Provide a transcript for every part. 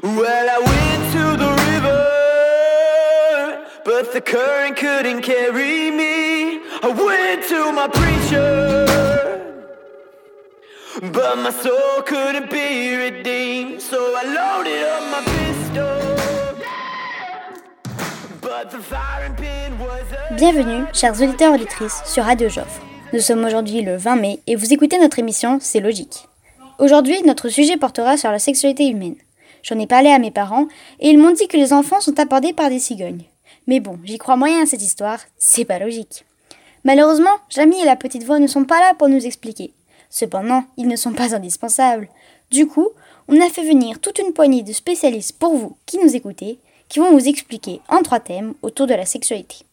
Well, I went to the river, but the current couldn't carry me. I went to my preacher, but my soul couldn't be redeemed. So I loaded up my pistol, but the firing pin was a Bienvenue, chers auditeurs et auditrices, sur Radio Joffre. Nous sommes aujourd'hui le 20 mai et vous écoutez notre émission C'est logique. Aujourd'hui, notre sujet portera sur la sexualité humaine. J'en ai parlé à mes parents et ils m'ont dit que les enfants sont abordés par des cigognes. Mais bon, j'y crois moyen à cette histoire, c'est pas logique. Malheureusement, Jamie et la petite voix ne sont pas là pour nous expliquer. Cependant, ils ne sont pas indispensables. Du coup, on a fait venir toute une poignée de spécialistes pour vous qui nous écoutez, qui vont vous expliquer en trois thèmes autour de la sexualité.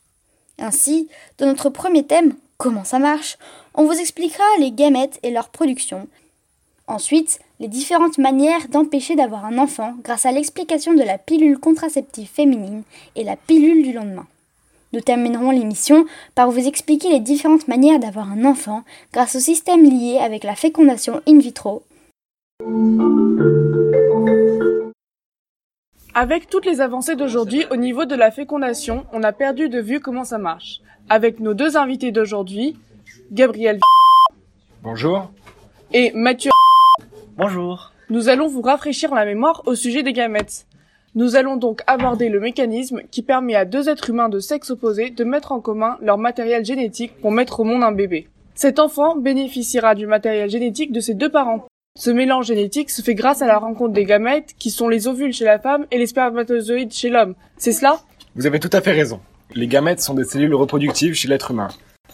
Ainsi, dans notre premier thème, comment ça marche, on vous expliquera les gamètes et leur production. Ensuite, les différentes manières d'empêcher d'avoir un enfant grâce à l'explication de la pilule contraceptive féminine et la pilule du lendemain. Nous terminerons l'émission par vous expliquer les différentes manières d'avoir un enfant grâce au système lié avec la fécondation in vitro Avec toutes les avancées d'aujourd'hui au niveau de la fécondation, on a perdu de vue comment ça marche. Avec nos deux invités d'aujourd'hui, Gabriel Bonjour. et Mathieu, Bonjour. nous allons vous rafraîchir la mémoire au sujet des gamètes. Nous allons donc aborder le mécanisme qui permet à deux êtres humains de sexe opposé de mettre en commun leur matériel génétique pour mettre au monde un bébé. Cet enfant bénéficiera du matériel génétique de ses deux parents. Ce mélange génétique se fait grâce à la rencontre des gamètes qui sont les ovules chez la femme et les spermatozoïdes chez l'homme. C'est cela? Vous avez tout à fait raison. Les gamètes sont des cellules reproductives chez l'être humain.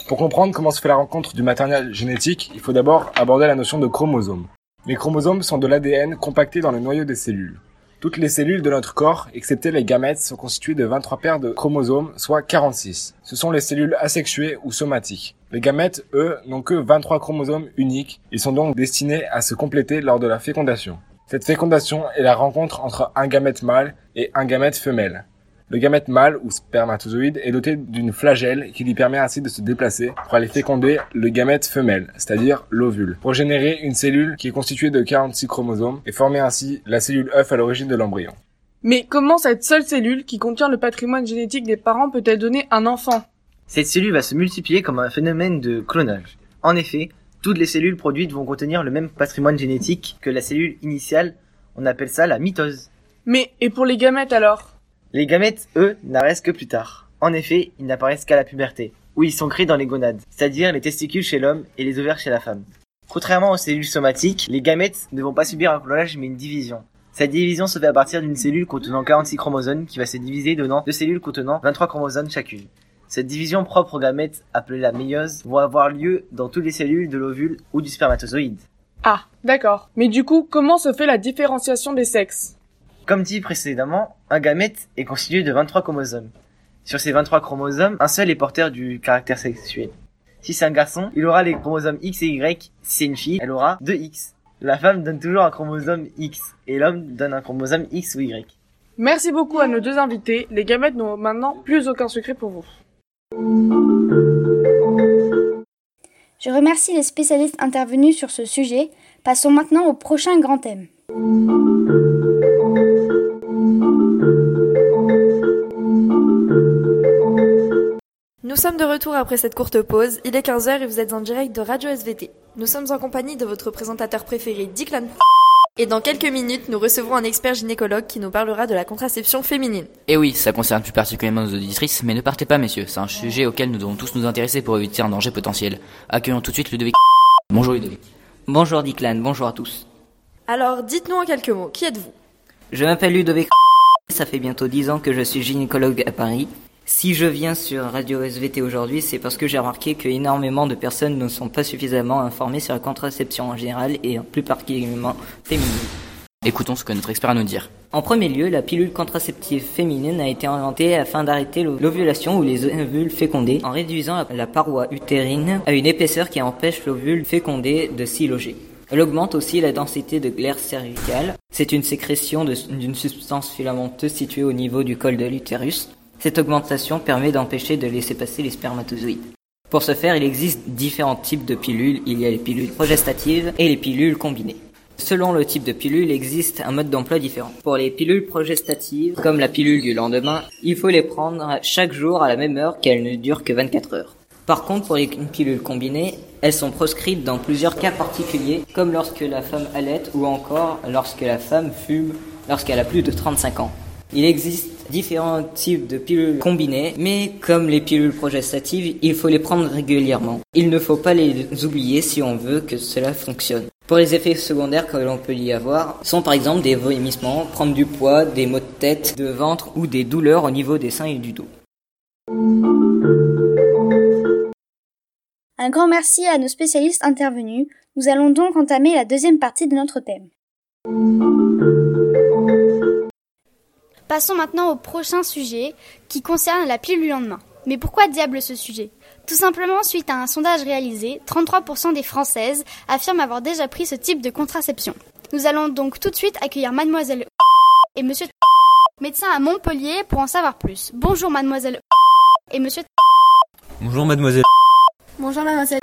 Pour comprendre comment se fait la rencontre du matériel génétique, il faut d'abord aborder la notion de chromosome. Les chromosomes sont de l'ADN compacté dans le noyau des cellules. Toutes les cellules de notre corps, excepté les gamètes, sont constituées de 23 paires de chromosomes, soit 46. Ce sont les cellules asexuées ou somatiques. Les gamètes, eux, n'ont que 23 chromosomes uniques. Ils sont donc destinés à se compléter lors de la fécondation. Cette fécondation est la rencontre entre un gamète mâle et un gamète femelle. Le gamète mâle ou spermatozoïde est doté d'une flagelle qui lui permet ainsi de se déplacer pour aller féconder le gamète femelle, c'est-à-dire l'ovule, pour générer une cellule qui est constituée de 46 chromosomes et former ainsi la cellule œuf à l'origine de l'embryon. Mais comment cette seule cellule qui contient le patrimoine génétique des parents peut-elle donner un enfant? Cette cellule va se multiplier comme un phénomène de clonage. En effet, toutes les cellules produites vont contenir le même patrimoine génétique que la cellule initiale. On appelle ça la mitose. Mais et pour les gamètes alors? Les gamètes, eux, n'apparaissent que plus tard. En effet, ils n'apparaissent qu'à la puberté, où ils sont créés dans les gonades, c'est-à-dire les testicules chez l'homme et les ovaires chez la femme. Contrairement aux cellules somatiques, les gamètes ne vont pas subir un clonage mais une division. Cette division se fait à partir d'une cellule contenant 46 chromosomes qui va se diviser donnant deux cellules contenant 23 chromosomes chacune. Cette division propre aux gamètes, appelée la méiose, vont avoir lieu dans toutes les cellules de l'ovule ou du spermatozoïde. Ah, d'accord. Mais du coup, comment se fait la différenciation des sexes? Comme dit précédemment, un gamète est constitué de 23 chromosomes. Sur ces 23 chromosomes, un seul est porteur du caractère sexuel. Si c'est un garçon, il aura les chromosomes X et Y. Si c'est une fille, elle aura 2 X. La femme donne toujours un chromosome X et l'homme donne un chromosome X ou Y. Merci beaucoup à nos deux invités. Les gamètes n'ont maintenant plus aucun secret pour vous. Je remercie les spécialistes intervenus sur ce sujet. Passons maintenant au prochain grand thème. Nous sommes de retour après cette courte pause. Il est 15h et vous êtes en direct de Radio SVT. Nous sommes en compagnie de votre présentateur préféré, Diclan. Et dans quelques minutes, nous recevrons un expert gynécologue qui nous parlera de la contraception féminine. Et oui, ça concerne plus particulièrement nos auditrices, mais ne partez pas messieurs, c'est un sujet auquel nous devons tous nous intéresser pour éviter un danger potentiel. Accueillons tout de suite Ludovic. Bonjour Ludovic. Bonjour Diclan, bonjour à tous. Alors, dites-nous en quelques mots, qui êtes-vous? Je m'appelle Ludovic. Ça fait bientôt 10 ans que je suis gynécologue à Paris. Si je viens sur Radio SVT aujourd'hui, c'est parce que j'ai remarqué que énormément de personnes ne sont pas suffisamment informées sur la contraception en général et plus particulièrement féminine. Écoutons ce que notre expert a à nous dire. En premier lieu, la pilule contraceptive féminine a été inventée afin d'arrêter l'ovulation ou les ovules fécondés en réduisant la, paroi utérine à une épaisseur qui empêche l'ovule fécondé de s'y loger. Elle augmente aussi la densité de glaire cervicale. C'est une sécrétion d'une substance filamenteuse située au niveau du col de l'utérus. Cette augmentation permet d'empêcher de laisser passer les spermatozoïdes. Pour ce faire, il existe différents types de pilules. Il y a les pilules progestatives et les pilules combinées. Selon le type de pilule, il existe un mode d'emploi différent. Pour les pilules progestatives, comme la pilule du lendemain, il faut les prendre chaque jour à la même heure qu'elles ne durent que 24 heures. Par contre, pour les pilules combinées, elles sont proscrites dans plusieurs cas particuliers, comme lorsque la femme allait ou encore lorsque la femme fume lorsqu'elle a plus de 35 ans. Il existe différents types de pilules combinées, mais comme les pilules progestatives, il faut les prendre régulièrement. Il ne faut pas les oublier si on veut que cela fonctionne. Pour les effets secondaires que l'on peut y avoir, sont par exemple des vomissements, prendre du poids, des maux de tête, de ventre ou des douleurs au niveau des seins et du dos. Un grand merci à nos spécialistes intervenus. Nous allons donc entamer la deuxième partie de notre thème. Passons maintenant au prochain sujet qui concerne la pilule du lendemain. Mais pourquoi diable ce sujet? Tout simplement suite à un sondage réalisé, 33% des Françaises affirment avoir déjà pris ce type de contraception. Nous allons donc tout de suite accueillir mademoiselle et monsieur médecin à Montpellier pour en savoir plus. Bonjour mademoiselle et monsieur Bonjour mademoiselle. Bonjour mademoiselle.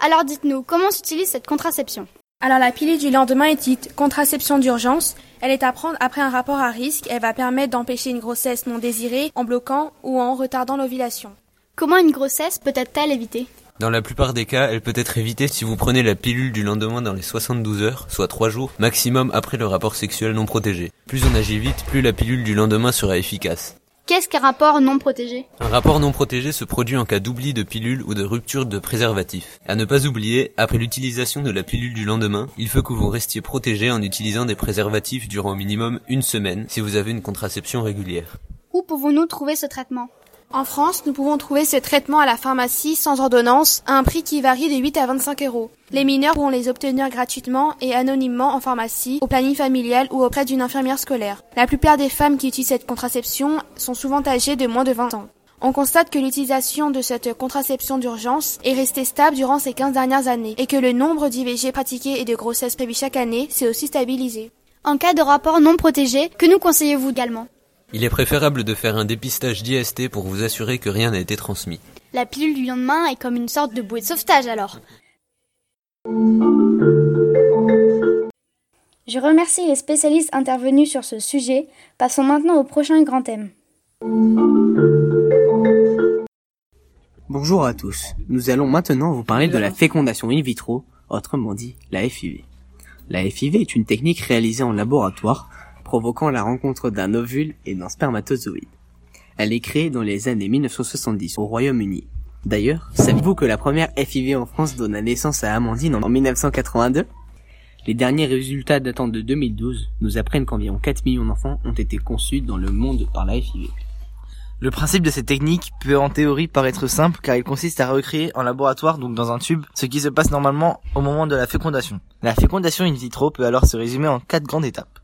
Alors dites-nous, comment s'utilise cette contraception? Alors la pilule du lendemain est dite contraception d'urgence. Elle est à prendre après un rapport à risque. Elle va permettre d'empêcher une grossesse non désirée en bloquant ou en retardant l'ovulation. Comment une grossesse peut être-elle évitée Dans la plupart des cas, elle peut être évitée si vous prenez la pilule du lendemain dans les 72 heures, soit 3 jours, maximum après le rapport sexuel non protégé. Plus on agit vite, plus la pilule du lendemain sera efficace. Qu'est-ce qu'un rapport non protégé? Un rapport non protégé se produit en cas d'oubli de pilule ou de rupture de préservatif. À ne pas oublier, après l'utilisation de la pilule du lendemain, il faut que vous restiez protégé en utilisant des préservatifs durant au minimum une semaine si vous avez une contraception régulière. Où pouvons-nous trouver ce traitement? En France, nous pouvons trouver ce traitement à la pharmacie sans ordonnance à un prix qui varie de 8 à 25 euros. Les mineurs pourront les obtenir gratuitement et anonymement en pharmacie, au planning familial ou auprès d'une infirmière scolaire. La plupart des femmes qui utilisent cette contraception sont souvent âgées de moins de 20 ans. On constate que l'utilisation de cette contraception d'urgence est restée stable durant ces 15 dernières années et que le nombre d'IVG pratiqués et de grossesses prévues chaque année s'est aussi stabilisé. En cas de rapport non protégé, que nous conseillez-vous également? Il est préférable de faire un dépistage d'IST pour vous assurer que rien n'a été transmis. La pilule du lendemain est comme une sorte de bouée de sauvetage alors. Je remercie les spécialistes intervenus sur ce sujet. Passons maintenant au prochain grand thème. Bonjour à tous. Nous allons maintenant vous parler de la fécondation in vitro, autrement dit la FIV. La FIV est une technique réalisée en laboratoire provoquant la rencontre d'un ovule et d'un spermatozoïde. Elle est créée dans les années 1970 au Royaume-Uni. D'ailleurs, savez-vous que la première FIV en France donna naissance à Amandine en 1982 Les derniers résultats datant de 2012 nous apprennent qu'environ 4 millions d'enfants ont été conçus dans le monde par la FIV. Le principe de cette technique peut en théorie paraître simple car il consiste à recréer en laboratoire, donc dans un tube, ce qui se passe normalement au moment de la fécondation. La fécondation in vitro peut alors se résumer en quatre grandes étapes.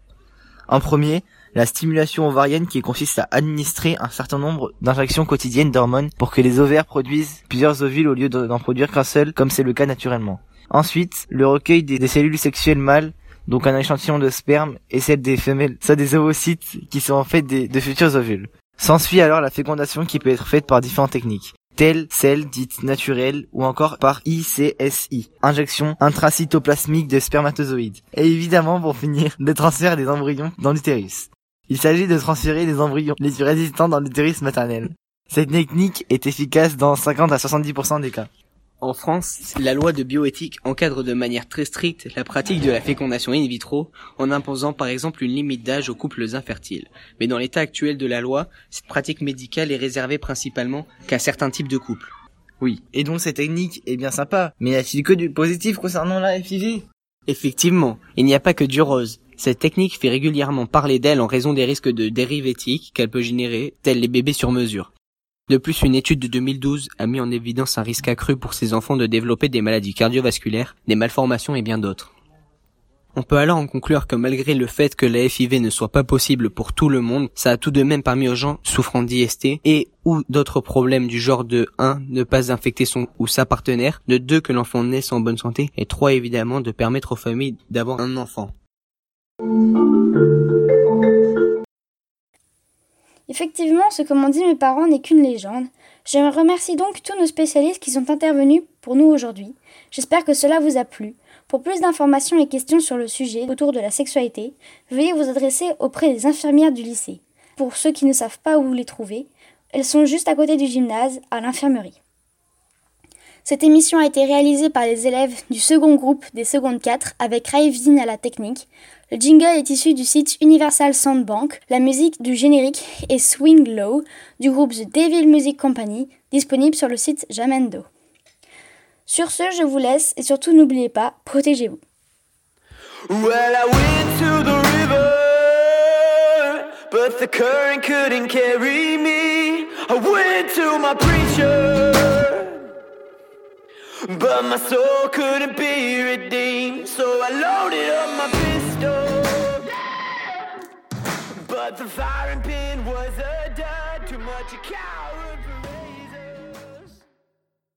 En premier, la stimulation ovarienne qui consiste à administrer un certain nombre d'injections quotidiennes d'hormones pour que les ovaires produisent plusieurs ovules au lieu d'en produire qu'un seul comme c'est le cas naturellement. Ensuite, le recueil des, cellules sexuelles mâles donc un échantillon de sperme et celle des femelles, soit des ovocytes qui sont en fait des, de futurs ovules. S'ensuit alors la fécondation qui peut être faite par différentes techniques, telles celles dites naturelles ou encore par ICSI, injection intracytoplasmique de spermatozoïdes. Et évidemment, pour finir, le transfert des embryons dans l'utérus. Il s'agit de transférer les embryons les plus résistants dans l'utérus maternel. Cette technique est efficace dans 50 à 70% des cas. En France, la loi de bioéthique encadre de manière très stricte la pratique de la fécondation in vitro en imposant par exemple une limite d'âge aux couples infertiles. Mais dans l'état actuel de la loi, cette pratique médicale est réservée principalement qu'à certains types de couples. Oui, et donc cette technique est bien sympa, mais y a-t-il que du positif concernant la FIV Effectivement, il n'y a pas que du rose. Cette technique fait régulièrement parler d'elle en raison des risques de dérives éthiques qu'elle peut générer, tels les bébés sur mesure. De plus, une étude de 2012 a mis en évidence un risque accru pour ces enfants de développer des maladies cardiovasculaires, des malformations et bien d'autres. On peut alors en conclure que malgré le fait que la FIV ne soit pas possible pour tout le monde, ça a tout de même permis aux gens souffrant d'IST et ou d'autres problèmes du genre de 1. ne pas infecter son ou sa partenaire, de 2. que l'enfant naisse en bonne santé et 3. évidemment de permettre aux familles d'avoir un enfant. Effectivement, ce que m'ont dit mes parents n'est qu'une légende. Je remercie donc tous nos spécialistes qui sont intervenus pour nous aujourd'hui. J'espère que cela vous a plu. Pour plus d'informations et questions sur le sujet autour de la sexualité, veuillez vous adresser auprès des infirmières du lycée. Pour ceux qui ne savent pas où les trouver, elles sont juste à côté du gymnase, à l'infirmerie. Cette émission a été réalisée par les élèves du second groupe des secondes 4 avec Raivzin à la technique. Le jingle est issu du site Universal Soundbank. La musique du générique est Swing Low du groupe The Devil Music Company, disponible sur le site Jamendo. Sur ce, je vous laisse et surtout n'oubliez pas, protégez-vous. But my soul couldn't be redeemed. So I loaded up my pistol, but the firing pin was a dud. Too much cow.